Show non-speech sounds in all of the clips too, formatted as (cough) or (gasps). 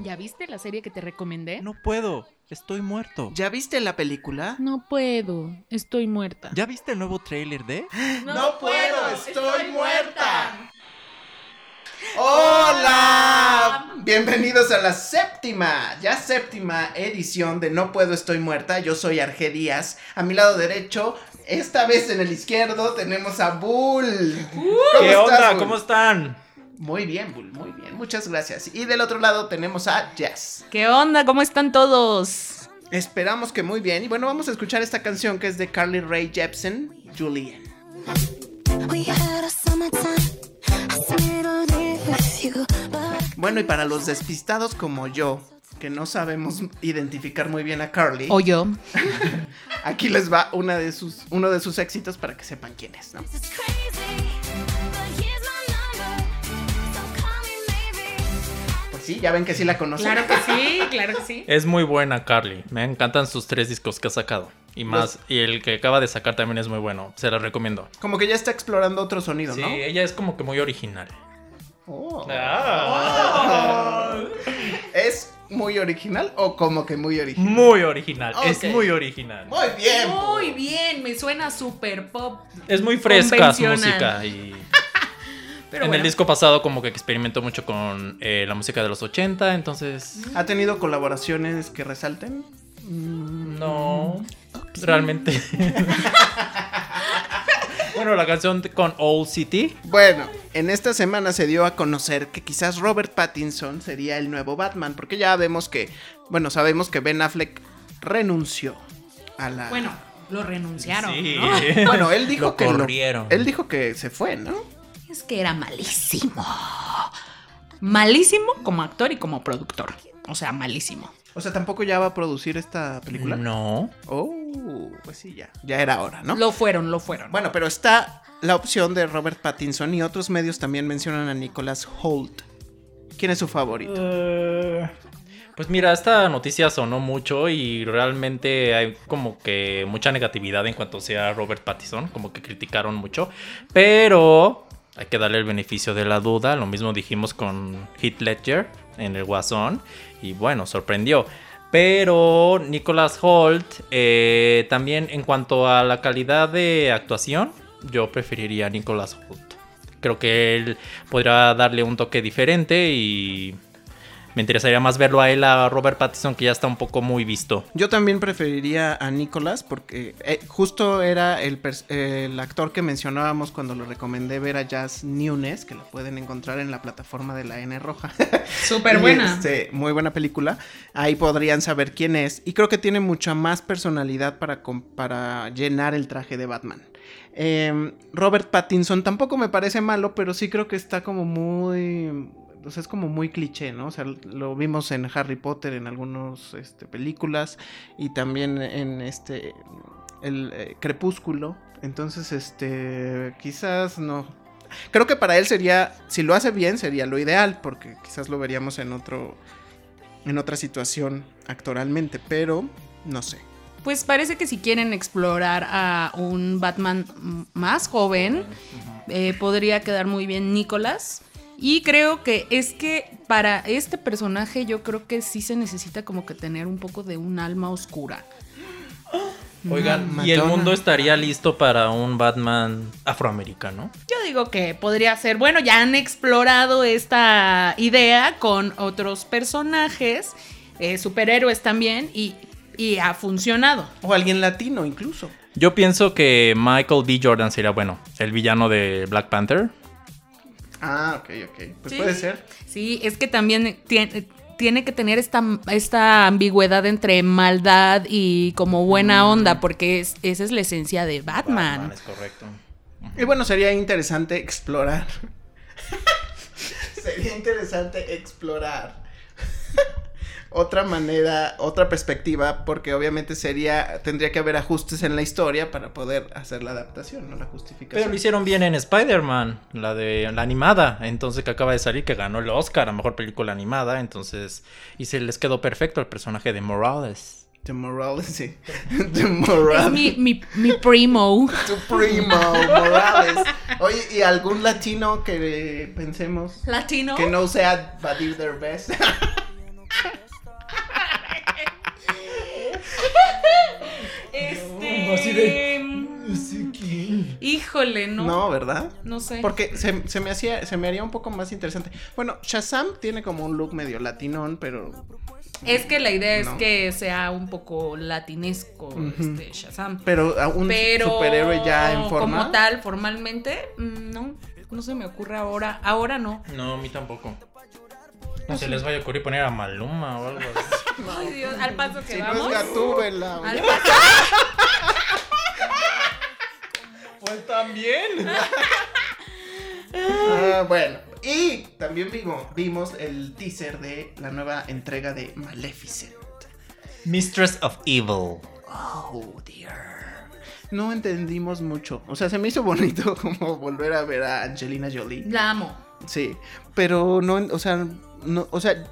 ¿Ya viste la serie que te recomendé? No puedo, estoy muerto. ¿Ya viste la película? No puedo, estoy muerta. ¿Ya viste el nuevo tráiler de? (gasps) No, puedo, estoy, muerta. Hola, bienvenidos a la séptima, ya séptima edición de No puedo, estoy muerta. Yo soy Arge Díaz. A mi lado derecho, esta vez en el izquierdo, tenemos a Bull. ¿Cómo ¿Qué estás, onda? Bull? ¿Cómo están? Muy bien, Bull, muy bien. Muchas gracias. Y del otro lado tenemos a Jess. ¿Qué onda? ¿Cómo están todos? Esperamos que muy bien. Y bueno, vamos a escuchar esta canción que es de Carly Rae Jepsen, Julian. We had a summertime. I spent it all day with you, but Bueno, y para los despistados como yo, que no sabemos identificar muy bien a Carly, O yo. (laughs) aquí les va una de sus, uno de sus éxitos para que sepan quién es, ¿no? Sí, ya ven que sí la conocen. Claro que sí, claro que sí. (laughs) Es muy buena Carly. Me encantan sus tres discos que ha sacado. Y más, y el que acaba de sacar también es muy bueno. Se los recomiendo. Como que ya está explorando otro sonido, Sí, ¿no? ella es como que muy original. Oh. Ah. (laughs) ¿Es muy original o como que muy original? Muy original. Es muy original. Muy bien. Muy bien, me suena super pop. Es muy fresca su música. Y Pero en bueno. el disco pasado como que experimentó mucho con eh, la música de los 80. Entonces... ¿Ha tenido colaboraciones que resalten? No, realmente. (laughs) bueno, la canción con Old City. Bueno, en esta semana se dio a conocer que quizás Robert Pattinson sería el nuevo Batman, porque ya vemos que, bueno, sabemos que Ben Affleck renunció a la... Bueno, lo renunciaron, Sí. ¿no? (laughs) (laughs) Bueno, él dijo Lo que lo- corrieron. él dijo que se fue, ¿no? Es que era malísimo. Malísimo como actor y como productor. O sea, malísimo. O sea, tampoco ya va a producir esta película. No. Oh, pues sí, ya. Ya era hora, ¿no? Lo fueron, lo fueron. Bueno, pero está la opción de Robert Pattinson y otros medios también mencionan a Nicholas Holt. ¿Quién es su favorito? Eh, Pues mira, esta noticia sonó mucho y realmente hay como que mucha negatividad en cuanto sea Robert Pattinson, como que criticaron mucho, pero hay que darle el beneficio de la duda, lo mismo dijimos con Heath Ledger en el Guasón y bueno, sorprendió. Pero Nicholas Holt, eh, también en cuanto a la calidad de actuación, yo preferiría a Nicholas Holt. Creo que él podrá darle un toque diferente y me interesaría más verlo a él, a Robert Pattinson, que ya está un poco muy visto. Yo también preferiría a Nicholas porque eh, justo era el, actor que mencionábamos cuando lo recomendé ver a Jazz Nunes, que lo pueden encontrar en la plataforma de la N Roja. (laughs) Súper buena. este, muy buena película. Ahí podrían saber quién es. Y creo que tiene mucha más personalidad para, para llenar el traje de Batman. Em, Robert Pattinson tampoco me parece malo, pero sí creo que está como muy... O sea, es como muy cliché, ¿no? O sea, lo vimos en Harry Potter, en algunas este, películas y también en este... El eh, Crepúsculo. Entonces, este... Quizás no... Creo que para él sería, si lo hace bien, sería lo ideal, porque quizás lo veríamos en otro, en otra situación actoralmente, pero no sé. Pues parece que si quieren explorar a un Batman más joven, eh, podría quedar muy bien Nicholas. Y creo que es que para este personaje yo creo que sí se necesita como que tener un poco de un alma oscura. Oigan, Madonna. ¿y el mundo estaría listo para un Batman afroamericano? Yo digo que podría ser, bueno, ya han explorado esta idea con otros personajes, eh, superhéroes también, y, y ha funcionado. O alguien latino incluso. Yo pienso que Michael B. Jordan sería bueno, el villano de Black Panther. Ah, ok, ok. Pues Sí. puede ser. Sí, es que también tiene, tiene que tener esta, esta ambigüedad entre maldad y como buena onda, porque es- esa es la esencia de Batman. es correcto. Y bueno, sería interesante explorar. (laughs) sería interesante explorar (laughs) otra manera, otra perspectiva, porque obviamente sería, tendría que haber ajustes en la historia para poder hacer la adaptación, no la justificación. Pero lo hicieron bien en Spider-Man, la de la animada, entonces que acaba de salir, que ganó el Oscar a mejor película animada, entonces y se les quedó perfecto el personaje de Morales. The Morales, sí. (laughs) Es Morales. mi, mi, mi primo. Tu primo, Morales. Oye, ¿y algún latino que pensemos Latino. que no sea Badir Derbez? (laughs) Este. así de. Mm, híjole, ¿no? No, ¿verdad? No sé. Porque se, me hacía, se me haría un poco más interesante. Bueno, Shazam tiene como un look medio latinón, pero. Es que la idea es que sea un poco latinesco este Shazam. Pero un pero, superhéroe ya en forma. Como tal, formalmente, mm, no. No se me ocurre ahora. Ahora no. No, a mí tampoco. No se les vaya a ocurrir poner a Maluma o algo así. (laughs) Ay, Dios, al paso que Si no vamos. es Gatúbela. al paso- (laughs) Pues también. (laughs) Ah, bueno, y también vimos, vimos el teaser de la nueva entrega de Maleficent. Mistress of Evil. Oh, dear. No entendimos mucho. O sea, se me hizo bonito (laughs) como volver a ver a Angelina Jolie. La amo. Sí, pero no, o sea, no, o sea,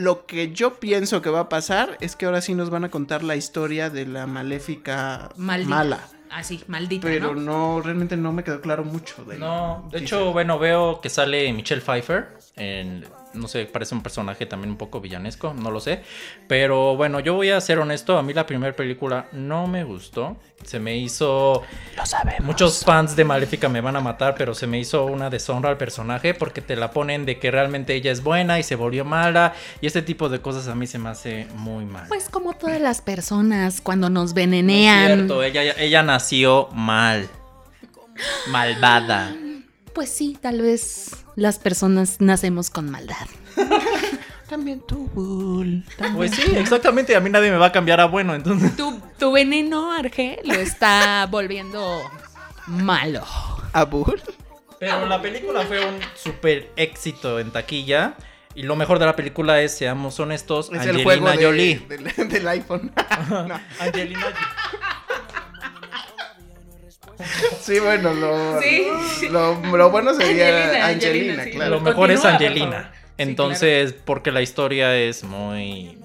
lo que yo pienso que va a pasar es que ahora sí nos van a contar la historia de la maléfica Maldita. mala. Así, maldita. Pero ¿no? no, realmente no me quedó claro mucho de No, de hecho, bueno, veo que sale Michelle Pfeiffer. En, no sé, parece un personaje también un poco villanesco, no lo sé. Pero bueno, yo voy a ser honesto, a mí la primera película no me gustó. Se me hizo... Lo sabemos. Muchos fans de Maléfica me van a matar, pero se me hizo una deshonra al personaje porque te la ponen de que realmente ella es buena y se volvió mala. Y este tipo de cosas a mí se me hace muy mal. Pues como todas las personas cuando nos No es venenean. cierto, ella, ella nació mal. Malvada. Pues sí, tal vez las personas nacemos con maldad. (laughs) También tú, Bull. También Pues sí, exactamente. A mí nadie me va a cambiar a bueno, entonces. Tu, tu veneno, Arge, lo está volviendo malo. ¿A Bull? Pero la película fue un super éxito en taquilla. Y lo mejor de la película es, seamos honestos, Es Angelina el juego de- Jolie. del, del iPhone. (laughs) No. Angelina Sí, bueno, lo, Sí. lo, lo bueno sería Angelina, Angelina, Angelina, sí. claro. Lo mejor es Continúa, Angelina. Sí, Entonces, porque la historia es muy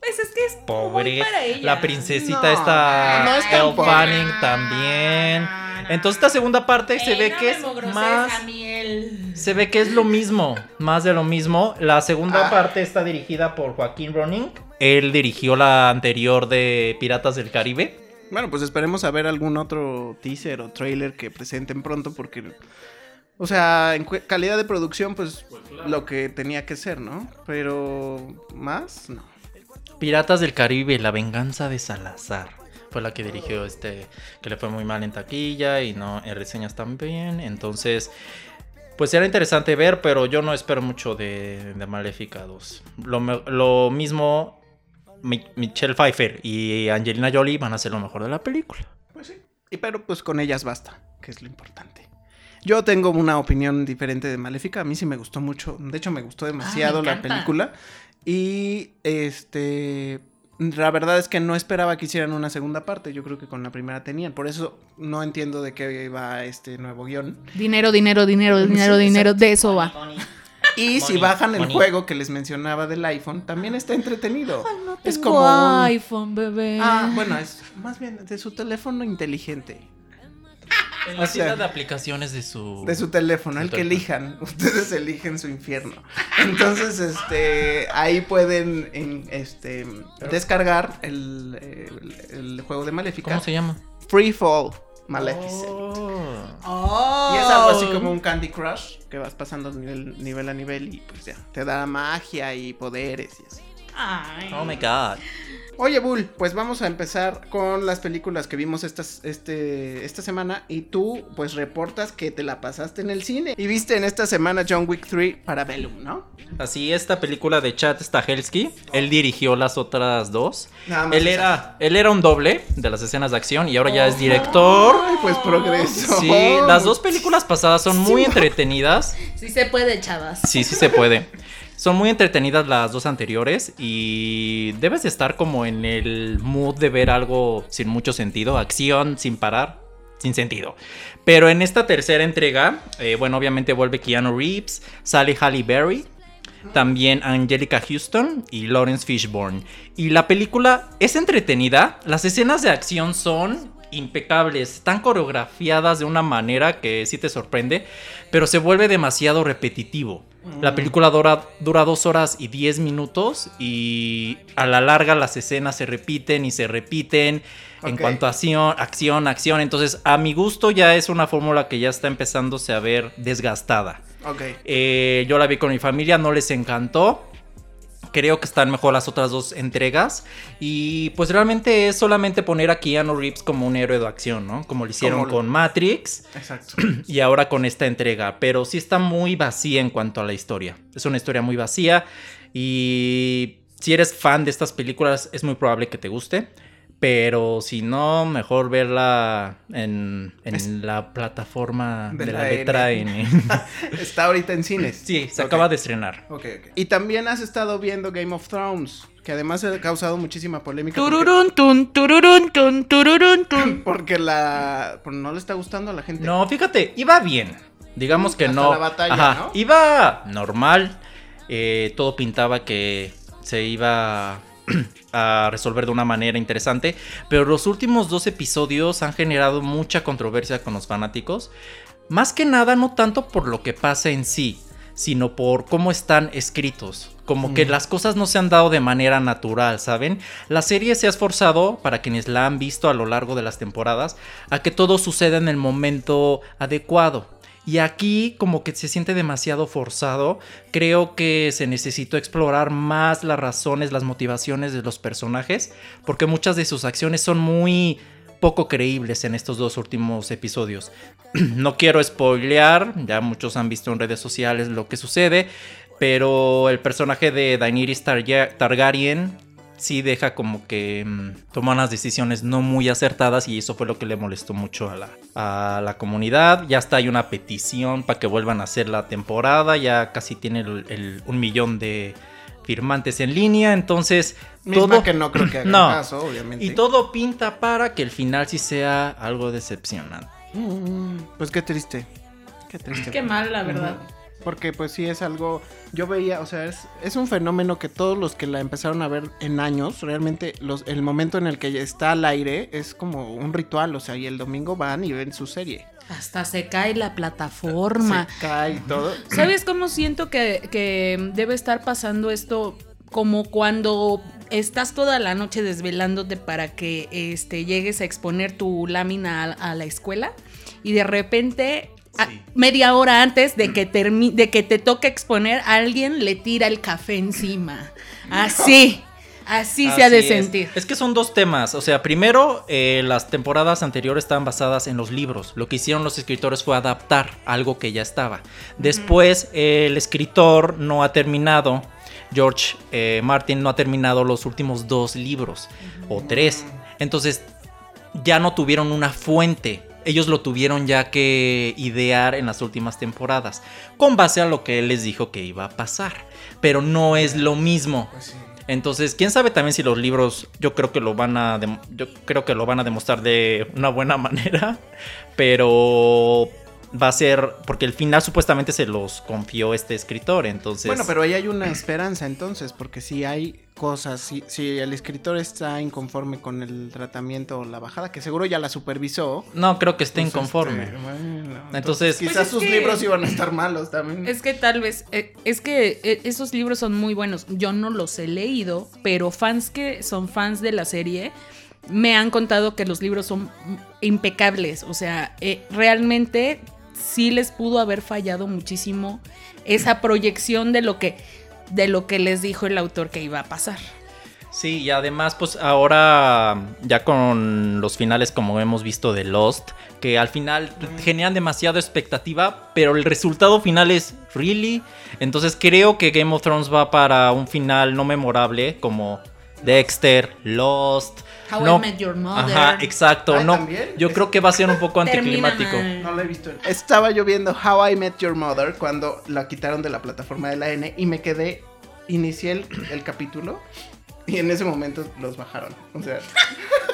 Pues es que es pobre. muy para ella. La princesita No, está. no es. Fanning también. Entonces, esta segunda parte se ve no que es más. Se ve que es lo mismo, más de lo mismo. La segunda Ah. parte está dirigida por Joaquín Ronin. Él dirigió la anterior de Piratas del Caribe. Bueno, pues esperemos a ver algún otro teaser o trailer que presenten pronto porque, o sea, en calidad de producción, pues lo que tenía que ser, ¿no? Pero más, no. Piratas del Caribe, la venganza de Salazar. Fue la que dirigió este, que le fue muy mal en taquilla y no en reseñas también. Entonces, pues era interesante ver, pero yo no espero mucho de, de Maléfica 2. Lo, mismo, Mi- Michelle Pfeiffer y Angelina Jolie van a ser lo mejor de la película. Pues sí. Y pero pues con ellas basta, que es lo importante. Yo tengo una opinión diferente de Maléfica. A mí sí me gustó mucho. De hecho, me gustó demasiado la película. Y este. La verdad es que no esperaba que hicieran una segunda parte. Yo creo que con la primera tenían. Por eso no entiendo de qué va este nuevo guion. Dinero, dinero, dinero, dinero, Sí, dinero. De eso va. Y si Money, bajan el juego que les mencionaba del iPhone, también está entretenido. es Tengo como un- iPhone, bebé. Ah, bueno, es más bien de su teléfono inteligente. En O la sea, tienda de aplicaciones de su... De su teléfono, el que elijan. (laughs) Ustedes eligen su infierno. Entonces, este, ahí pueden en- este, descargar el, el- el juego de Maléfica. ¿Cómo se llama? Free Fall Maleficent. Oh. Oh. Y es algo así como un Candy Crush, que vas pasando nivel, nivel a nivel y pues ya, te da magia y poderes y así. Ay. Oh my god. Oye, Bull, pues vamos a empezar con las películas que vimos estas, este, esta semana. Y tú, pues reportas que te la pasaste en el cine. Y viste en esta semana John Wick 3 para Bellum, ¿no? Así, esta película de Chad Stahelski, él dirigió las otras dos. Nada más Él era, él era un doble de las escenas de acción y ahora ya es director. Ay, pues progreso. Sí, las dos películas pasadas son muy entretenidas. Sí se puede, chavas. Sí, sí se puede. Son muy entretenidas las dos anteriores y debes de estar como en el mood de ver algo sin mucho sentido, acción sin parar, sin sentido. Pero en esta tercera entrega, eh, bueno, obviamente vuelve Keanu Reeves, sale Halle Berry, también Angelica Houston y Lawrence Fishburne. Y la película es entretenida, las escenas de acción son impecables, están coreografiadas de una manera que sí te sorprende, pero se vuelve demasiado repetitivo. La Mm. película dura, dura dos horas y diez minutos y a la larga las escenas se repiten y se repiten en cuanto a acción, acción, acción. Entonces, a mi gusto ya es una fórmula que ya está empezándose a ver desgastada. Eh, yo la vi con mi familia, no les encantó. Creo que están mejor las otras dos entregas. Y pues realmente es solamente poner a Keanu Reeves como un héroe de acción, ¿no? Como lo hicieron Como con Matrix Exacto. (clears throat) y ahora con esta entrega. Pero sí está muy vacía en cuanto a la historia. Es una historia muy vacía. Y si eres fan de estas películas, es muy probable que te guste. Pero si no, mejor verla en, en Es- la plataforma De de, la la, letra N. N. (laughs) Está ahorita en cines. Sí, se acaba de estrenar. Y también has estado viendo Game of Thrones, que además ha causado muchísima polémica. porque- Tururún, tun, tururún, tun, tururún, tun. (laughs) Porque la. pues, no le está gustando a la gente. No, fíjate, iba bien. Digamos que Hasta no. la batalla, Ajá, ¿no? Iba normal. eh, todo pintaba que se iba (clears throat) a resolver de una manera interesante. Pero los últimos dos episodios han generado mucha controversia con los fanáticos. Más que nada, no tanto por lo que pasa en sí, sino por cómo están escritos. Como que Mm. las cosas no se han dado de manera natural, ¿saben? La serie se ha esforzado, para quienes la han visto a lo largo de las temporadas, a que todo suceda en el momento adecuado. Y aquí como que se siente demasiado forzado. Creo que se necesitó explorar más las razones, las motivaciones de los personajes, porque muchas de sus acciones son muy poco creíbles en estos dos últimos episodios. (clears throat) no quiero spoilear, ya muchos han visto en redes sociales lo que sucede, pero el personaje de Daenerys Targa- Targaryen sí deja como que mm, toma unas decisiones no muy acertadas y eso fue lo que le molestó mucho a la, a la comunidad. Ya está, hay una petición para que vuelvan a hacer la temporada, ya casi tiene el- el- un millón de firmantes en línea, entonces Misma todo... que no creo que (clears throat) hagan No. caso, obviamente. Y todo pinta para que el final sí sea algo decepcionante. Mm, Pues qué triste. Qué triste. Qué mal, la verdad. Porque pues sí es algo, yo veía, o sea, es, es un fenómeno que todos los que la empezaron a ver en años, realmente los, el momento en el que está al aire es como un ritual, o sea, y el domingo van y ven su serie. Hasta se cae la plataforma. Se cae todo. (clears throat) ¿Sabes cómo siento que, que debe estar pasando esto? Como cuando estás toda la noche desvelándote para que este, llegues a exponer tu lámina a, a la escuela y de repente, a- media hora antes de que, de que te toque exponer, alguien le tira el café encima. Así, así se ha de es. sentir. Es que son dos temas. O sea, primero, eh, las temporadas anteriores estaban basadas en los libros. Lo que hicieron los escritores fue adaptar algo que ya estaba. Después, eh, el escritor no ha terminado. George eh, Martin no ha terminado los últimos dos libros o tres. Entonces, ya no tuvieron una fuente. Ellos lo tuvieron ya que idear en las últimas temporadas, con base a lo que él les dijo que iba a pasar. Pero no es lo mismo. Pues sí. Entonces, quién sabe también si los libros, yo creo que lo van a, yo creo que lo van a demostrar de una buena (laughs) manera, pero va a ser porque el final supuestamente se los confió este escritor, entonces. Bueno, pero ahí hay una esperanza entonces, porque si hay cosas, si, si el escritor está inconforme con el tratamiento o la bajada, que seguro ya la supervisó. no creo que esté pues, inconforme. este, bueno, Entonces- quizás Pues es sus que- libros iban a estar malos también. Es que tal vez, eh, es que eh, esos libros son muy buenos. Yo no los he leído, pero fans que son fans de la serie me han contado que los libros son impecables. O sea, eh, realmente sí les pudo haber fallado muchísimo esa proyección de lo que de lo que les dijo el autor que iba a pasar. Sí, y además, pues ahora ya con los finales como hemos visto de Lost, que al final generan demasiada expectativa, pero el resultado final es really. Entonces creo que Game of Thrones va para un final no memorable como Dexter, Lost. How I Met Your Mother. Ajá, exacto. Ay, no, ¿también? yo creo que va a ser un poco (laughs) anticlimático. No la he visto. Estaba yo viendo How I Met Your Mother cuando la quitaron de la plataforma de la N y me quedé, inicié el, el capítulo y en ese momento los bajaron. O sea,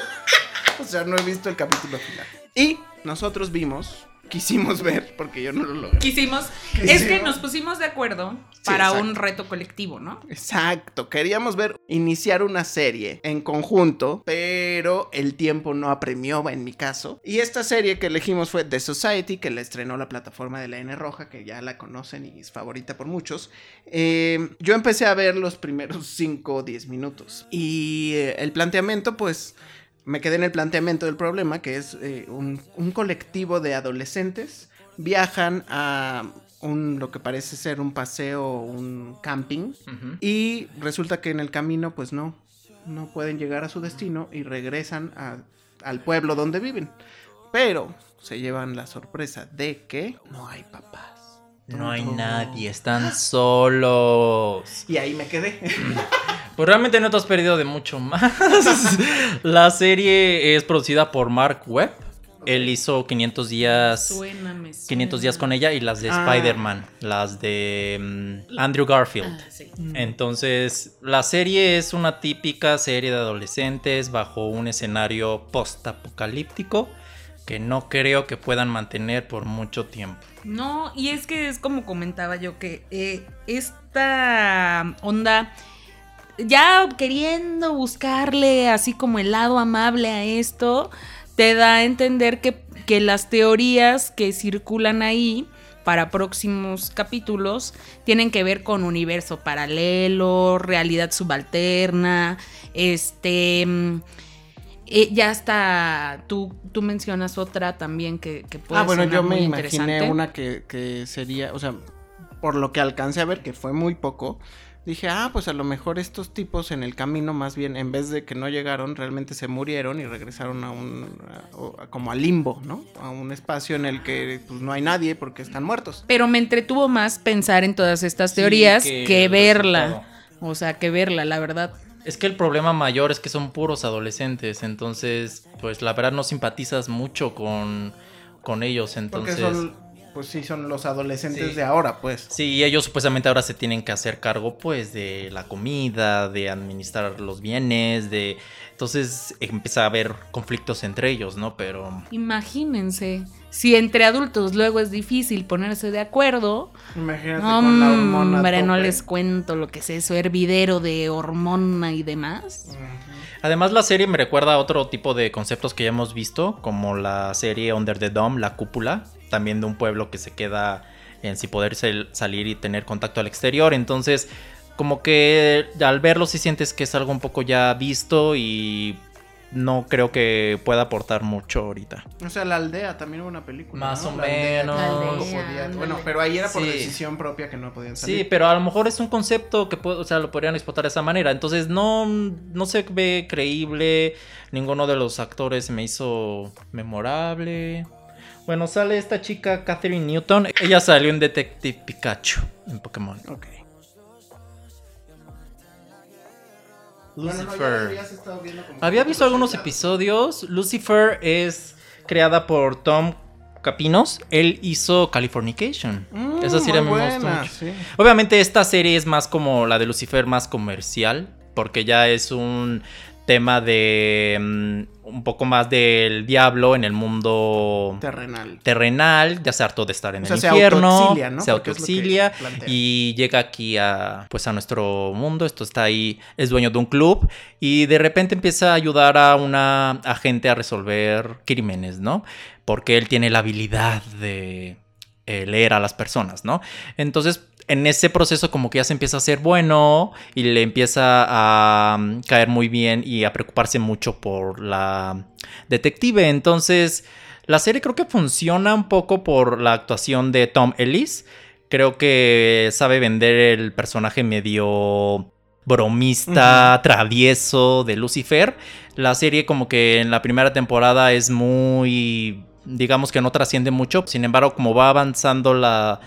(laughs) o sea, no he visto el capítulo final. Y nosotros vimos quisimos ver, porque yo no lo logré. Quisimos. ¿Qué Es que nos pusimos de acuerdo Sí, para exacto. un reto colectivo, ¿no? Exacto, queríamos ver iniciar una serie en conjunto, pero el tiempo no apremió en mi caso. Y esta serie que elegimos fue The Society, que la estrenó la plataforma de la N Roja, que ya la conocen y es favorita por muchos. Eh, yo empecé a ver los primeros (laughs) 5 o 10 minutos. Y eh, el planteamiento, pues, me quedé en el planteamiento del problema, que es eh, un, un colectivo de adolescentes viajan a un, lo que parece ser un paseo, un camping. Y resulta que en el camino, pues no, no pueden llegar a su destino y regresan a- al pueblo donde viven. Pero se llevan la sorpresa de que no hay papás. No hay nadie, están (laughs) solos. Y ahí me quedé. (laughs) Pues realmente no te has perdido de mucho más. (laughs) La serie es producida por Mark Webb. Él hizo 500 días. Suéname. 500 días con ella y las de Ah. Spider-Man, las de mm, Andrew Garfield. Ah, sí. Entonces, la serie es una típica serie de adolescentes bajo un escenario post-apocalíptico que no creo que puedan mantener por mucho tiempo. No, y es que es como comentaba yo que eh, esta onda, ya queriendo buscarle así como el lado amable a esto, te da a entender que, que las teorías que circulan ahí para próximos capítulos tienen que ver con universo paralelo, realidad subalterna, este... eh, ya está, tú, tú mencionas otra también que, que puede ah, bueno, yo me imaginé una que, que sería, o sea, por lo que alcancé a ver, que fue muy poco. Dije, ah, pues a lo mejor estos tipos en el camino, más bien, en vez de que no llegaron, realmente se murieron y regresaron a un, a- a- como a limbo, ¿no? A un espacio en el que pues, no hay nadie porque están muertos. Pero me entretuvo más pensar en todas estas Sí, teorías que verla. resultado. O sea, que verla, la verdad. Es que el problema mayor es que son puros adolescentes, entonces, pues la verdad no simpatizas mucho con, con ellos, Porque entonces... son, pues sí, son los adolescentes Sí. de ahora, pues. Sí, ellos supuestamente ahora se tienen que hacer cargo pues de la comida, de administrar los bienes, de... Entonces empieza a haber conflictos entre ellos, ¿no? Pero... Imagínense, si entre adultos luego es difícil ponerse de acuerdo, Imagínate con la hormona. hombre, no les cuento lo que es eso, hervidero de hormona y demás. Además la serie me recuerda a otro tipo de conceptos que ya hemos visto, como la serie Under the Dome, la cúpula, también de un pueblo que se queda en sin poder sal- salir y tener contacto al exterior. Entonces, como que al verlo sí sientes que es algo un poco ya visto y no creo que pueda aportar mucho ahorita. O sea, la aldea también hubo una película. Más ¿no? o La menos. aldea, podía-. Bueno, pero ahí era por Sí. decisión propia que no podían Sí, salir. pero a lo mejor es un concepto que puede- o sea, lo podrían explotar de esa manera. Entonces no, no se ve creíble. Ninguno de los actores me hizo memorable. Bueno, sale esta chica Catherine Newton. Ella salió en Detective Pikachu en Pokémon. Ok. Bueno, no, ya Lucifer. viendo como- Había visto algunos episodios. Lucifer es creada por Tom Capinos. Él hizo Californication. Mm, Esa serie me gustó buena, mucho. sí. Obviamente esta serie es más como la de Lucifer, más comercial, porque ya es un tema de mm, un poco más del diablo en el mundo Terrenal. terrenal, ya se hartó de estar en O sea, el se infierno, autoexilia, ¿no? se autoexilia y llega aquí a pues a nuestro mundo, esto está ahí, es dueño de un club y de repente empieza a ayudar a una agente a resolver crímenes, ¿no? Porque él tiene la habilidad de eh, leer a las personas, ¿no? Entonces, en ese proceso como que ya se empieza a ser bueno y le empieza a mm, caer muy bien y a preocuparse mucho por la detective. Entonces, la serie creo que funciona un poco por la actuación de Tom Ellis. Creo que sabe vender el personaje medio bromista, travieso de Lucifer. La serie como que en la primera temporada es muy, digamos que no trasciende mucho. Sin embargo, como va avanzando la,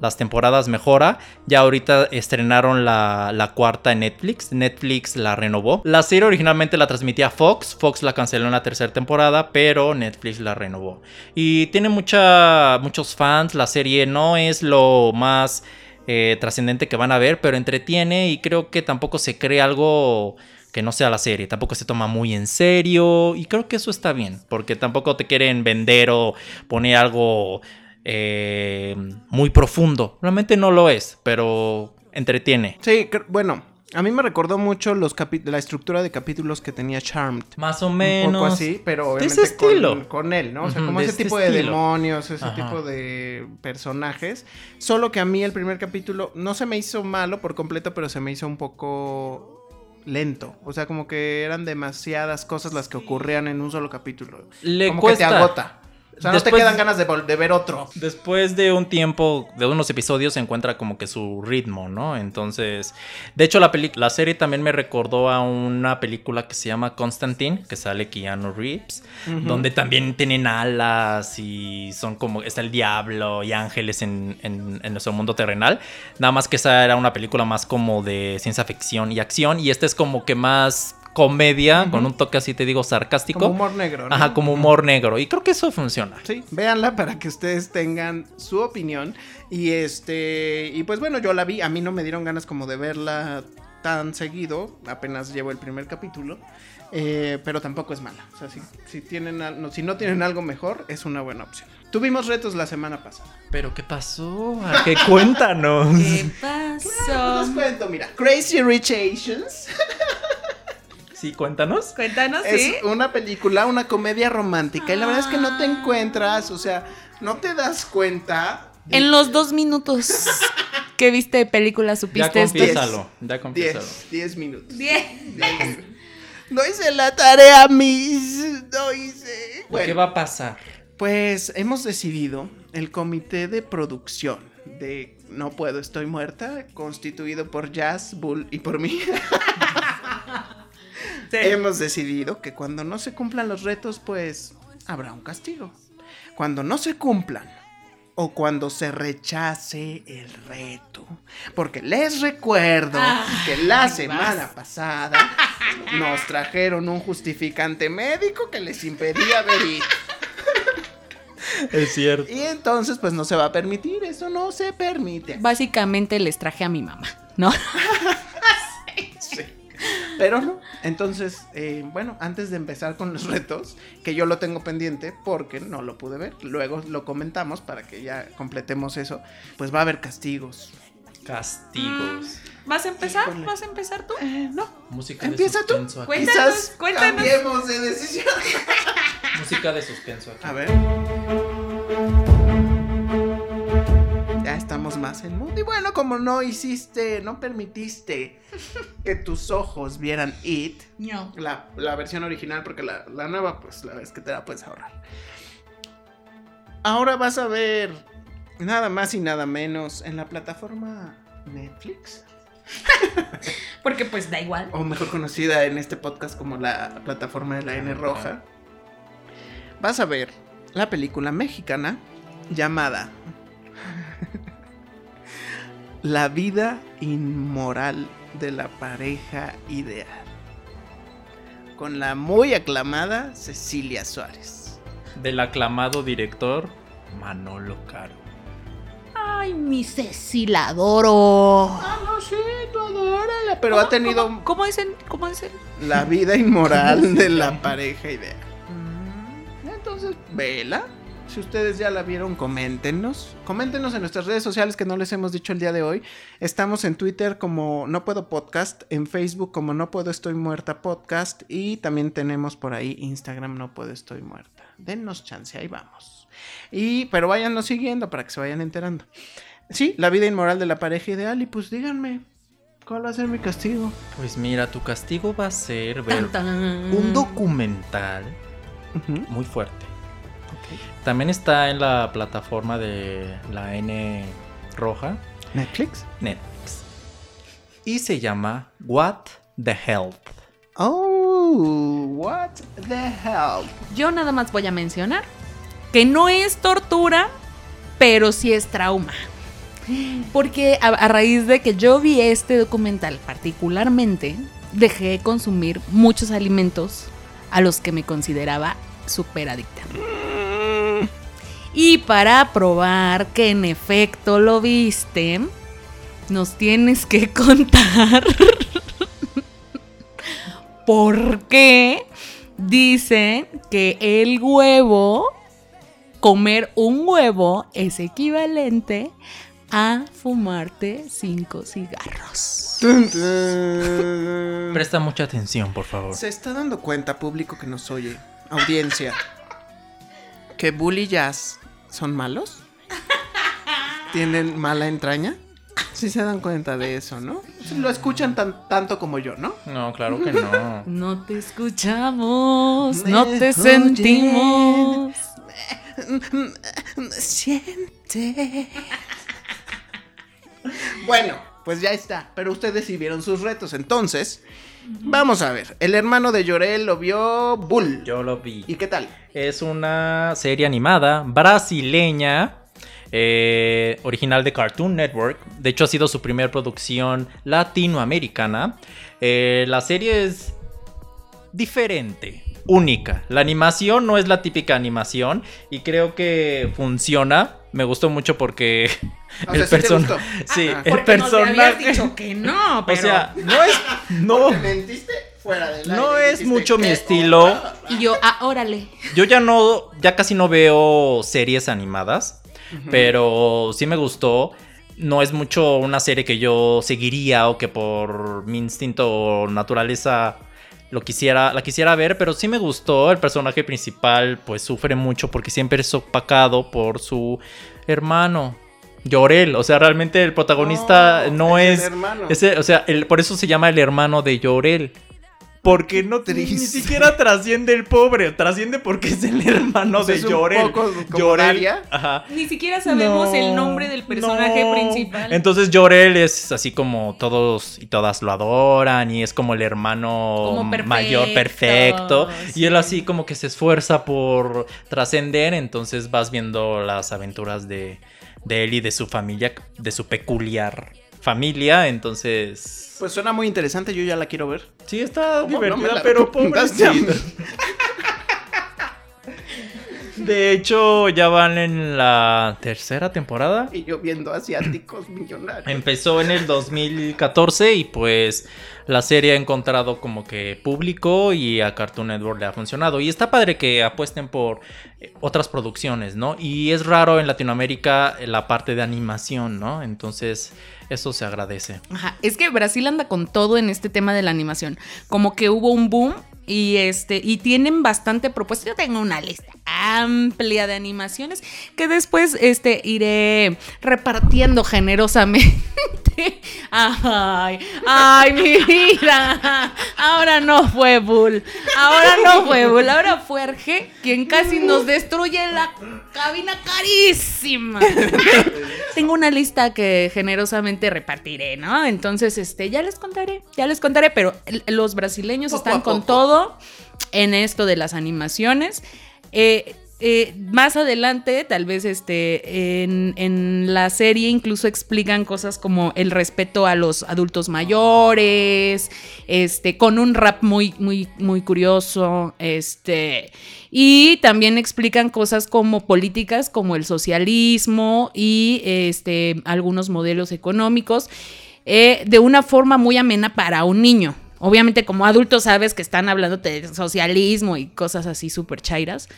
las temporadas mejora. Ya ahorita estrenaron la, la cuarta en Netflix. Netflix la renovó. La serie originalmente la transmitía Fox. Fox la canceló en la tercera temporada, pero Netflix la renovó. Y tiene muchos fans. La serie no es lo más eh, trascendente que van a ver, pero entretiene y creo que tampoco se cree algo que no sea la serie. Tampoco se toma muy en serio y creo que eso está bien, porque tampoco te quieren vender o poner algo eh, muy profundo. Realmente no lo es, pero entretiene. Sí, bueno, a mí me recordó mucho los la estructura de capítulos que tenía Charmed. Más o Un menos. poco así, pero de obviamente ese estilo. Con, con él, ¿no? O sea, como de ese este tipo de demonios, ese Ajá. tipo de personajes. Solo que a mí el primer capítulo no se me hizo malo por completo, pero se me hizo un poco lento. O sea, como que eran demasiadas cosas las que ocurrían en un solo capítulo. Le como cuesta. que te agota. O sea, no te quedan ganas de, ver otro. Después de un tiempo, de unos episodios, se encuentra como que su ritmo, ¿no? Entonces, de hecho, la, la serie también me recordó a una película que se llama Constantine, que sale Keanu Reeves, donde también tienen alas y son como, está el diablo y ángeles en, en- en nuestro mundo terrenal. Nada más que esa era una película más como de ciencia ficción y acción, y esta es como que más comedia, con un toque así, te digo, sarcástico. Como humor negro, ¿no? Ajá, como humor negro. Y creo que eso funciona. Sí, véanla para que ustedes tengan su opinión. Y este. Y pues bueno, yo la vi. A mí no me dieron ganas como de verla tan seguido. Apenas llevo el primer capítulo. eh, pero tampoco es mala. O sea, si, si tienen no, si no tienen algo mejor, es una buena opción. Tuvimos retos la semana pasada. ¿Pero qué pasó? ¿A qué (laughs) cuéntanos? ¿Qué Pues les pasó? cuento, mira. Crazy Rich Asians (laughs) Sí, cuéntanos. Cuéntanos, es ¿sí? una película, una comedia romántica. Y la verdad es que no te encuentras, o sea, no te das cuenta. de- En los dos minutos que viste de película Ya supiste esto. confiésalo. Ya confiésalo. 10, 10 minutos. Bien. No hice la tarea, Miss. No hice. ¿Qué Bueno, va a pasar? pues hemos decidido el comité de producción de No Puedo, Estoy Muerta, constituido por Jazz, Bull y por mí. (laughs) Hemos decidido que cuando no se cumplan los retos, pues habrá un castigo. Cuando no se cumplan o cuando se rechace el reto. Porque les recuerdo que la semana vas. pasada nos trajeron un justificante médico que les impedía ver it. Es cierto. Y entonces, pues no se va a permitir, eso no se permite. Básicamente les traje a mi mamá, ¿no? (laughs) Sí. Pero no. Entonces, eh, bueno, antes de empezar con los (laughs) retos, que yo lo tengo pendiente porque no lo pude ver, luego lo comentamos para que ya completemos eso, pues va a haber castigos. Castigos. ¿Vas a empezar? Híjole. ¿Vas a empezar tú? Eh, no. Música Empieza de tú. suspenso aquí. Cuéntanos, Quizás cuéntanos. cambiemos de decisión. Música de suspenso aquí. A ver. Más en mood. Y bueno, como no hiciste, no permitiste (laughs) que tus ojos vieran It, No. la, la versión original, porque la, la nueva, pues la vez que te la puedes ahorrar. Ahora vas a ver nada más y nada menos en la plataforma Netflix, (laughs) Porque pues da igual. o mejor conocida en este podcast como la plataforma de la N roja. Vas a ver la película mexicana llamada La vida inmoral de la pareja ideal. Con la muy aclamada Cecilia Suárez. Del aclamado director Manolo Caro. Ay, mi Ceci, la adoro. Ah, no, sí, tú adórala. Pero ha tenido ¿Cómo, cómo es el? ¿Cómo es el? la vida inmoral (laughs) de la pareja ideal. Entonces, vela. Si ustedes ya la vieron, coméntenos. Coméntenos en nuestras redes sociales que no les hemos dicho el día de hoy. Estamos en Twitter como No Puedo Podcast, en Facebook como No Puedo Estoy Muerta Podcast y también tenemos por ahí Instagram No Puedo Estoy Muerta. Dennos chance, ahí vamos. Y, pero váyanos siguiendo para que se vayan enterando. Sí, la vida inmoral de la pareja ideal y pues díganme, ¿cuál va a ser mi castigo? Pues mira, tu castigo va a ser ver Tan, tan. un documental muy fuerte. También está en la plataforma de la N roja, Netflix. Netflix. Y se llama What the Health. Oh, what the hell? Yo nada más voy a mencionar que no es tortura, pero sí es trauma. Porque a, a raíz de que yo vi este documental particularmente, dejé de consumir muchos alimentos a los que me consideraba súper adicta. Y para probar que en efecto lo viste, nos tienes que (laughs) contar porque dicen que el huevo, comer un huevo es equivalente a fumarte cinco cigarros. Tun, tun. (laughs) Presta mucha atención, por favor. Se está dando cuenta, público que nos oye, audiencia, que Bully Jazz son malos. (laughs) ¿Tienen mala entraña? Sí se dan cuenta de eso, ¿no? Lo escuchan tan, tanto como yo, ¿no? No, claro que no. (laughs) No te escuchamos, Me no te oyen. sentimos. Siente. Bueno, pues ya está. Pero ustedes sí vieron sus retos. Entonces, vamos a ver. El hermano de Llorel lo vio Bull. Yo lo vi. ¿Y qué tal? Es una serie animada brasileña. eh, original de Cartoon Network. De hecho, ha sido su primera producción latinoamericana. Eh, la serie es diferente, única. La animación no es la típica animación y creo que funciona. Me gustó mucho porque (laughs) O el sea, ¿sí (laughs) el Porque personaje. dicho que no, (laughs) pero... O sea, no es no ¿Te mentiste? Fuera del no aire, es mucho mi "¿Qué estilo. onda?". Y yo, ah, órale. Yo ya no, ya casi no veo series animadas, pero sí me gustó. No es mucho una serie que yo seguiría o que por mi instinto o naturaleza lo quisiera, la quisiera ver, pero sí me gustó. El personaje principal pues sufre mucho porque siempre es opacado por su hermano. Llorel, o sea, realmente el protagonista Oh, no es es, el hermano. o sea, el- por eso se llama el hermano de Llorel. Porque no ni Triste. siquiera trasciende el pobre, trasciende porque es el hermano O sea, de es un Llorel. Llorel, ajá. Ni siquiera sabemos No, el nombre del personaje no. principal. Entonces Llorel es así como todos y todas lo adoran y es como el hermano Como perfecto, mayor perfecto. sí. Y él así como que se esfuerza por trascender, entonces vas viendo las aventuras de, de él y de su familia, de su peculiar familia, entonces... Pues suena muy interesante, yo ya la quiero ver. Sí, está. No divertida, la pero recomendaste. (laughs) (laughs) De hecho, ya van en la tercera temporada. Y yo viendo asiáticos millonarios. Empezó en el 2014 y pues la serie ha encontrado como que público y a Cartoon Network le ha funcionado. Y está padre que apuesten por eh, otras producciones, ¿no? Y es raro en Latinoamérica la parte de animación, ¿no? Entonces eso se agradece. Ajá, es que Brasil anda con todo en este tema de la animación. Como que hubo un boom y este y tienen bastante propuesta. Yo tengo una lista amplia de animaciones que después este iré repartiendo generosamente. (laughs) Ay, ay, mi vida. Ahora no fue Bull. Ahora no fue Bull. Ahora fue Arge quien casi nos destruye la cabina carísima. (laughs) Tengo una lista que generosamente repartiré, ¿no? Entonces, este, ya les contaré, ya les contaré, pero los brasileños Poco están con todo en esto de las animaciones. Eh, eh, más adelante, tal vez este, en, la serie incluso explican cosas como el respeto a los adultos mayores, este, con un rap muy, muy, muy curioso, este, y también explican cosas como políticas, como el socialismo y este, algunos modelos económicos, eh, de una forma muy amena para un niño. Obviamente como adulto sabes que están hablando de socialismo y cosas así súper chairas.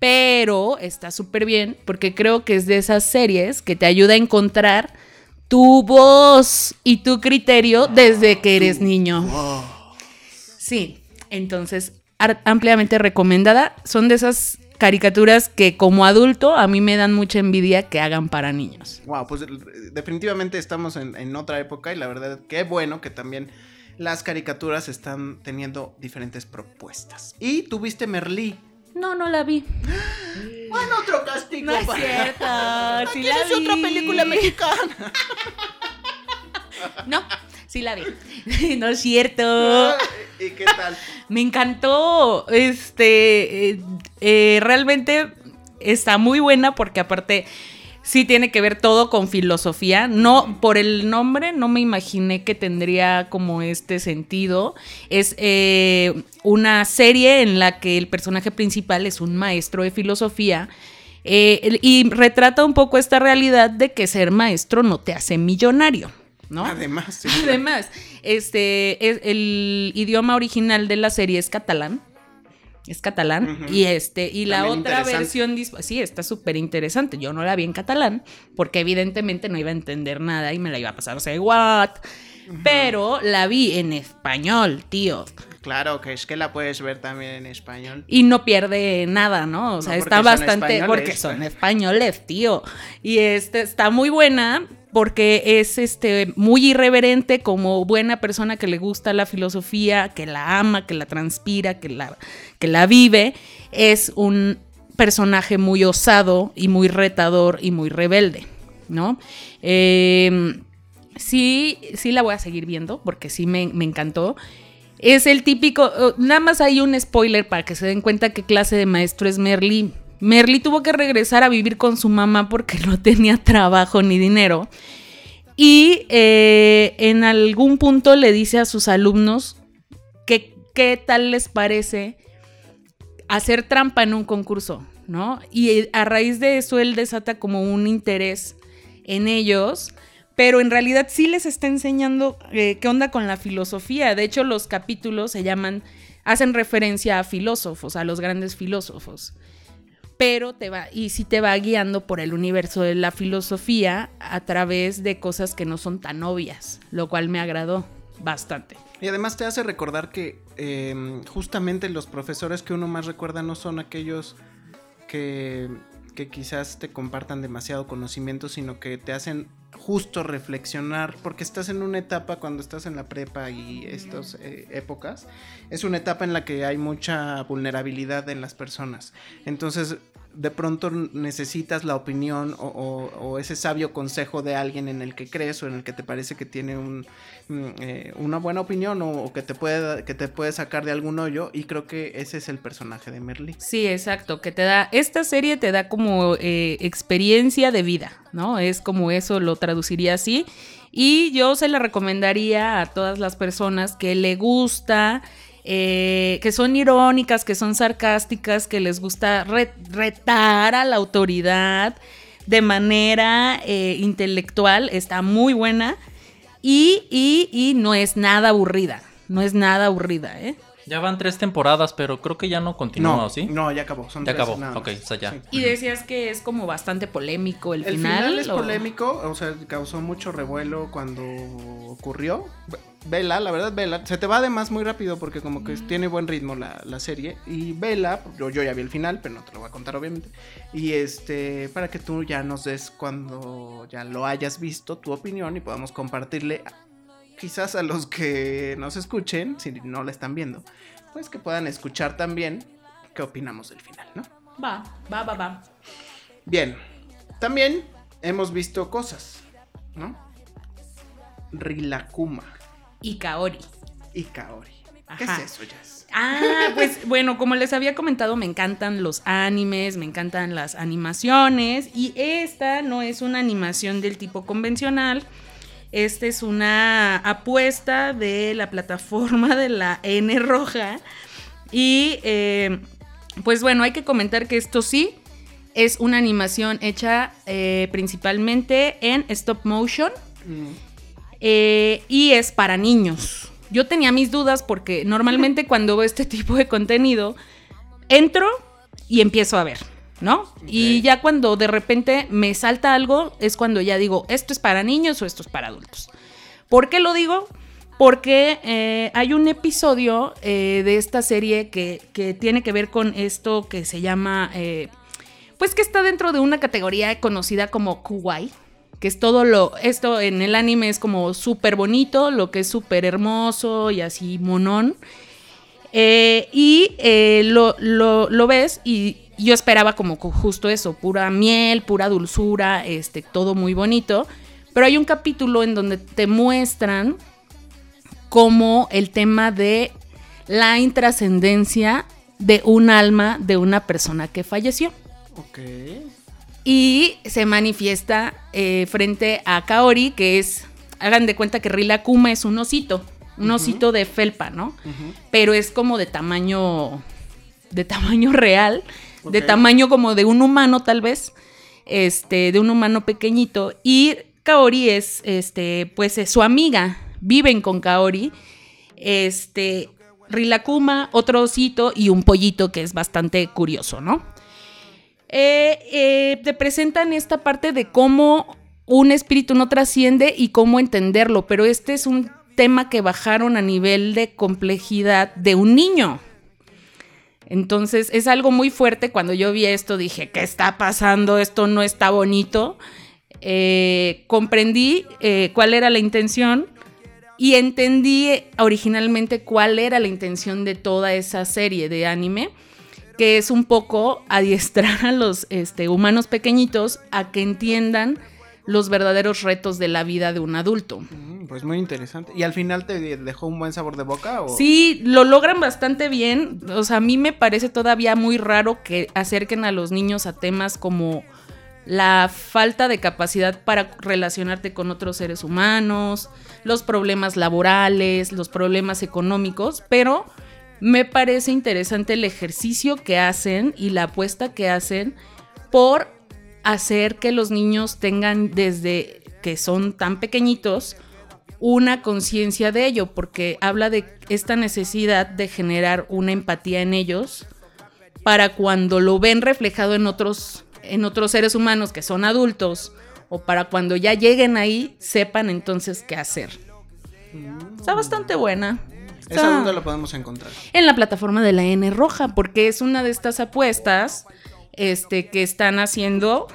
Pero está súper bien porque creo que es de esas series que te ayuda a encontrar tu voz y tu criterio desde que eres niño. Sí, entonces ampliamente recomendada. Son de esas caricaturas que como adulto a mí me dan mucha envidia que hagan para niños. Wow, pues definitivamente estamos en, en otra época y la verdad qué bueno que también las caricaturas están teniendo diferentes propuestas. Y tuviste Merlí. No, no la vi. Bueno, otro castigo. No es cierto. sí ¿Quieres la vi. otra película mexicana? (laughs) No, sí la vi. (laughs) no es cierto. ¿Y qué tal? (laughs) Me encantó. Este. eh, eh, realmente está muy buena porque, aparte, sí tiene que ver todo con filosofía. No, por el nombre, no me imaginé que tendría como este sentido. Es eh, una serie en la que el personaje principal es un maestro de filosofía. eh, y retrata un poco esta realidad de que ser maestro no te hace millonario. ¿no? Además, sí. Además, este, es- el idioma original de la serie es catalán. Es catalán. Y este, y la También otra versión, sí, está súper interesante. Yo no la vi en catalán, porque evidentemente no iba a entender nada y me la iba a pasar, o sea, what. Pero la vi en español, tío. Claro, que es que la puedes ver también en español. Y no pierde nada, ¿no? O sea, No, está bastante. españoles, Porque son españoles, tío. Y este está muy buena porque es este muy irreverente como buena persona que le gusta la filosofía, que la ama, que la transpira, que la, que la vive. Es un personaje muy osado y muy retador y muy rebelde, ¿no? Eh, sí, sí la voy a seguir viendo porque sí me, encantó. Es el típico, uh, nada más hay un spoiler para que se den cuenta qué clase de maestro es Merly. Merly tuvo que regresar a vivir con su mamá porque no tenía trabajo ni dinero. Y eh, en algún punto le dice a sus alumnos qué tal les parece hacer trampa en un concurso, ¿no? Y a raíz de eso él desata como un interés en ellos, pero en realidad sí les está enseñando eh, qué onda con la filosofía. De hecho, los capítulos se llaman, hacen referencia a filósofos, a los grandes filósofos. Pero te va, y sí te va guiando por el universo de la filosofía a través de cosas que no son tan obvias, lo cual me agradó bastante. Y además te hace recordar que eh, justamente los profesores que uno más recuerda no son aquellos que, que quizás te compartan demasiado conocimiento, sino que te hacen justo reflexionar, porque estás en una etapa cuando estás en la prepa y estas eh, épocas, es una etapa en la que hay mucha vulnerabilidad en las personas. Entonces, de pronto necesitas la opinión o, ese sabio consejo de alguien en el que crees o en el que te parece que tiene un, mm, eh, una buena opinión o, que, te puede, que te puede sacar de algún hoyo y creo que ese es el personaje de Merly. Sí, exacto, que te da, esta serie te da como eh, experiencia de vida, ¿no? Es como eso, lo traduciría así. Y yo se la recomendaría a todas las personas que le gusta, eh, que son irónicas, que son sarcásticas, que les gusta re- retar a la autoridad de manera eh, intelectual, está muy buena y, y, y no es nada aburrida, no es nada aburrida, ¿eh? Ya van tres temporadas, pero creo que ya no continúa, No, ¿sí? no, ya acabó. Son Ya tres acabó, nada ok, o sea, ya. Sí. Y decías que es como bastante polémico el, El final. final, es ¿o? polémico, o sea, causó mucho revuelo cuando ocurrió. Ve- Vela, la verdad, Vela, se te va además muy rápido porque como que tiene buen ritmo la, la serie. Y Vela, yo, yo ya vi el final, pero no te lo voy a contar obviamente. Y este, para que tú ya nos des cuando ya lo hayas visto, tu opinión y podamos compartirle quizás a los que nos escuchen, si no la están viendo, pues que puedan escuchar también qué opinamos del final, ¿no? Va, va, va, va. Bien, también hemos visto cosas, ¿no? Rilakuma Y Kaori. y Kaori. ¿Qué Ajá. es eso, Jazz? Ah, pues (laughs) bueno, como les había comentado, me encantan los animes, me encantan las animaciones. Y esta no es una animación del tipo convencional. Esta es una apuesta de la plataforma de la N roja. Y eh, pues bueno, hay que comentar que esto sí es una animación hecha eh, principalmente en stop motion. Mm, eh, y es para niños. Yo tenía mis dudas porque normalmente (laughs) cuando veo este tipo de contenido, entro y empiezo a ver, ¿no? Y ya cuando de repente me salta algo, es cuando ya digo, esto es para niños o esto es para adultos. ¿Por qué lo digo? Porque eh, hay un episodio eh, de esta serie que, que tiene que ver con esto que se llama, eh, pues que está dentro de una categoría conocida como Kuwai, que es todo lo, esto en el anime es como súper bonito, lo que es súper hermoso y así monón. Y lo, lo- lo ves y yo esperaba como justo eso, pura miel, pura dulzura, este, todo muy bonito. Pero hay un capítulo en donde te muestran como el tema de la intrascendencia de un alma de una persona que falleció. ok. Y se manifiesta eh, frente a Kaori, que es, hagan de cuenta que Rila Kuma es un osito, un osito de felpa, ¿no? Pero es como de tamaño, de tamaño real, de tamaño como de un humano tal vez, este, de un humano pequeñito. Y Kaori es, este, pues es su amiga, viven con Kaori, este, Rilakuma, otro osito y un pollito que es bastante curioso, ¿no? Eh, eh, te presentan esta parte de cómo un espíritu no trasciende y cómo entenderlo, pero este es un tema que bajaron a nivel de complejidad de un niño. Entonces es algo muy fuerte. Cuando yo vi esto dije, ¿qué está pasando? Esto no está bonito. Eh, comprendí eh, cuál era la intención y entendí originalmente cuál era la intención de toda esa serie de anime, que es un poco adiestrar a los este, humanos pequeñitos a que entiendan los verdaderos retos de la vida de un adulto. Mm, Pues muy interesante. ¿Y al final te dejó un buen sabor de boca? O... Sí, lo logran bastante bien. O sea, a mí me parece todavía muy raro que acerquen a los niños a temas como la falta de capacidad para relacionarte con otros seres humanos, los problemas laborales, los problemas económicos, pero me parece interesante el ejercicio que hacen y la apuesta que hacen por hacer que los niños tengan desde que son tan pequeñitos una conciencia de ello, porque habla de esta necesidad de generar una empatía en ellos para cuando lo ven reflejado en otros, en otros seres humanos que son adultos, o para cuando ya lleguen ahí, sepan entonces qué hacer. Está bastante buena. ¿Esa dónde lo podemos encontrar? en la plataforma de la N Roja, porque es una de estas apuestas este, que están haciendo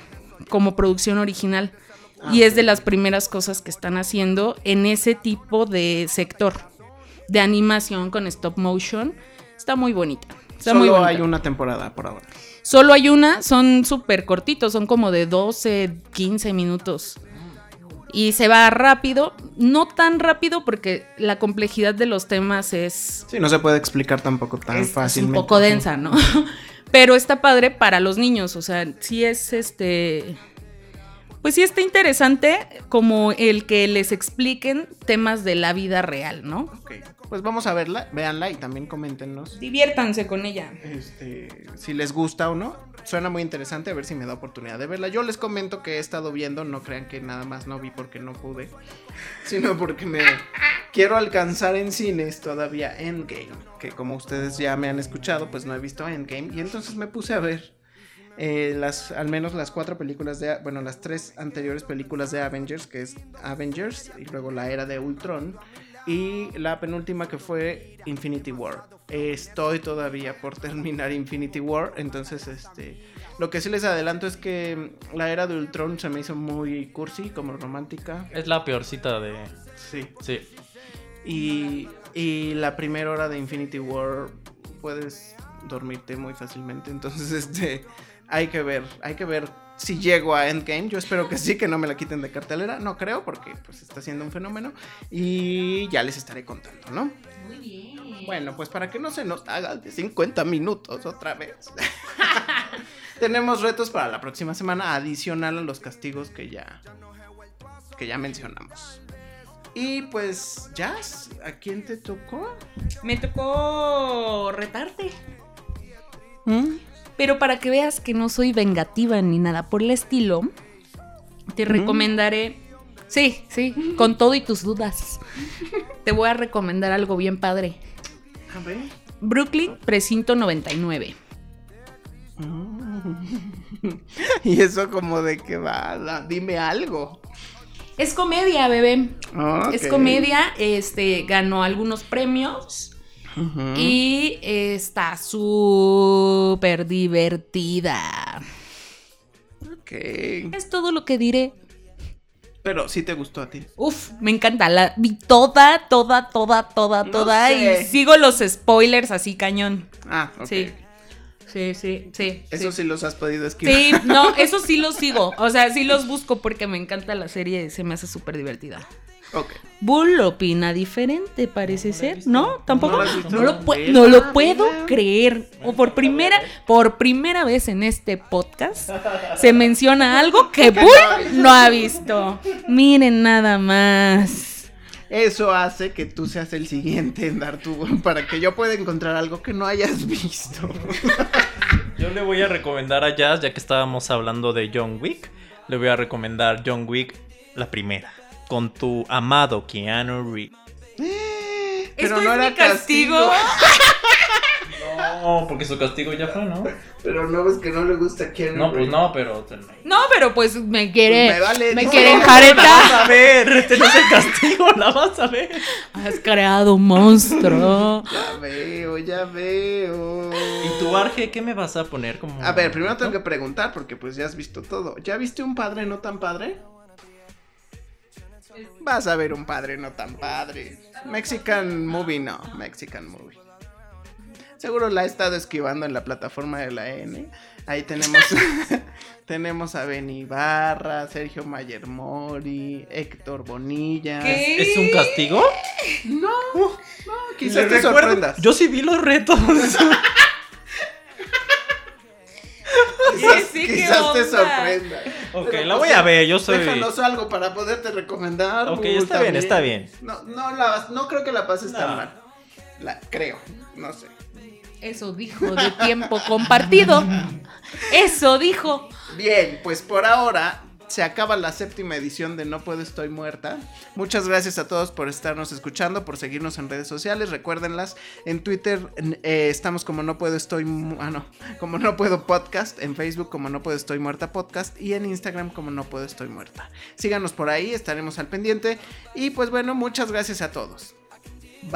como producción original. Y es de las primeras cosas que están haciendo en ese tipo de sector de animación con stop motion. Está muy bonita. Está muy Solo bonita. hay una temporada por ahora. Solo hay una, son súper cortitos, son como de 12, 15 minutos. Y se va rápido, no tan rápido porque la complejidad de los temas es, Sí, no se puede explicar tampoco tan es- es un fácilmente. poco densa, ¿no? (laughs) Pero está padre para los niños, o sea, sí es este... Pues sí está interesante como el que les expliquen temas de la vida real, ¿no? Ok, Pues vamos a verla, véanla y también coméntenos Diviértanse con ella. este, si les gusta o no. Suena muy interesante, a ver si me da oportunidad de verla. Yo les comento que he estado viendo, no crean que nada más no vi porque no pude, (laughs) sino porque me quiero alcanzar en cines todavía Endgame, que como ustedes ya me han escuchado, pues no he visto Endgame y entonces me puse a ver eh, las, al menos las cuatro películas de, bueno, las tres anteriores películas de Avengers, que es Avengers y luego la era de Ultron y la penúltima que fue Infinity War. Estoy todavía por (laughs) terminar Infinity War, entonces este, lo que sí les adelanto es que la era de Ultron se me hizo muy cursi, como romántica. Es la peorcita de. Sí. Sí. Y, y la primera hora de Infinity War puedes dormirte muy fácilmente. Entonces, este, hay que ver, hay que ver si llego a Endgame. Yo espero que sí, que no me la quiten de cartelera. No creo, porque pues está siendo un fenómeno. Y ya les estaré contando, ¿no? Muy bien. Bueno, pues para que no se nos haga de 50 minutos otra vez. (laughs) Tenemos retos para la próxima semana adicional a los castigos que ya que ya mencionamos. Y pues, Jazz, ¿a quién te tocó? Me tocó retarte. Pero para que veas que no soy vengativa ni nada por el estilo, te recomendaré. Sí, sí, con todo y tus dudas. te voy a recomendar algo bien padre. A ver. Brooklyn, precinto 99. (laughs) y eso como de que va, dime algo. Es comedia, bebé. Es comedia. Este ganó algunos premios. Y está súper divertida. Ok. Es todo lo que diré. Pero sí te gustó a ti. Uf, me encanta. La vi toda, toda, toda, toda, No toda. sé. Y sigo los spoilers así cañón. Ah, ok. Sí. Sí, sí, sí. Eso sí. sí los has podido esquivar. Sí, no, (laughs) eso sí los sigo. O sea, sí los busco porque me encanta la serie y se me hace súper divertida. Ok. Bull opina diferente, parece ser. ¿No? ¿Tampoco? ¿No lo, pu- Vela, no lo puedo creer. O por primera, por primera vez en este podcast se menciona algo que (laughs) Bull no ha visto. Miren nada más. Eso hace que tú seas el siguiente en dar tu para que yo pueda encontrar algo que no hayas visto. (laughs) Yo le voy a recomendar a Jazz, ya que estábamos hablando de John Wick. Le voy a recomendar John Wick la primera, con tu amado Keanu Reeves. (gasps) Pero ¿Esto no es era mi castigo? (laughs) No, porque su castigo ya fue, ¿no? Pero no ves que no le gusta quién. No, pues no, pero... No, pero pues me quiere. Me vale, me no, quiere no, La vas enjaretar. a ver, (laughs) este no es el castigo, la vas a ver. Has creado un monstruo. (laughs) Ya veo, ya veo. ¿Y tu Arge qué me vas a poner como...? A ver, primero tengo que preguntar porque pues ya has visto todo. ¿Ya viste un padre no tan padre? Vas a ver un padre no tan padre. Mexican movie no, Mexican movie. Seguro la he estado esquivando en la plataforma de la N. Ahí tenemos (laughs) tenemos a Benny Barra, Sergio Mayer Mori, Héctor Bonilla. ¿Qué? ¿Es un castigo? No, no, quizás te recuerdo- sorprendas. Yo sí vi los retos. (laughs) (laughs) Quizás, Sí, ¿qué quizás te sorprenda. Ok, Pero, la pues, voy a ver, yo soy... Déjanos algo para poderte recomendar. Ok, Bull, está bien, está bien. No, no, la, no creo que la pases tan mal. La, creo, no sé. Eso dijo de tiempo compartido. (laughs) Eso dijo. Bien, pues por ahora se acaba la séptima edición de No Puedo Estoy Muerta. Muchas gracias a todos por estarnos escuchando, por seguirnos en redes sociales. Recuérdenlas, en Twitter eh, estamos como No Puedo Estoy... Ah, no, como No Puedo Podcast, en Facebook como No Puedo Estoy Muerta Podcast y en Instagram como No Puedo Estoy Muerta. Síganos por ahí, estaremos al pendiente. Y pues bueno, muchas gracias a todos. Bye.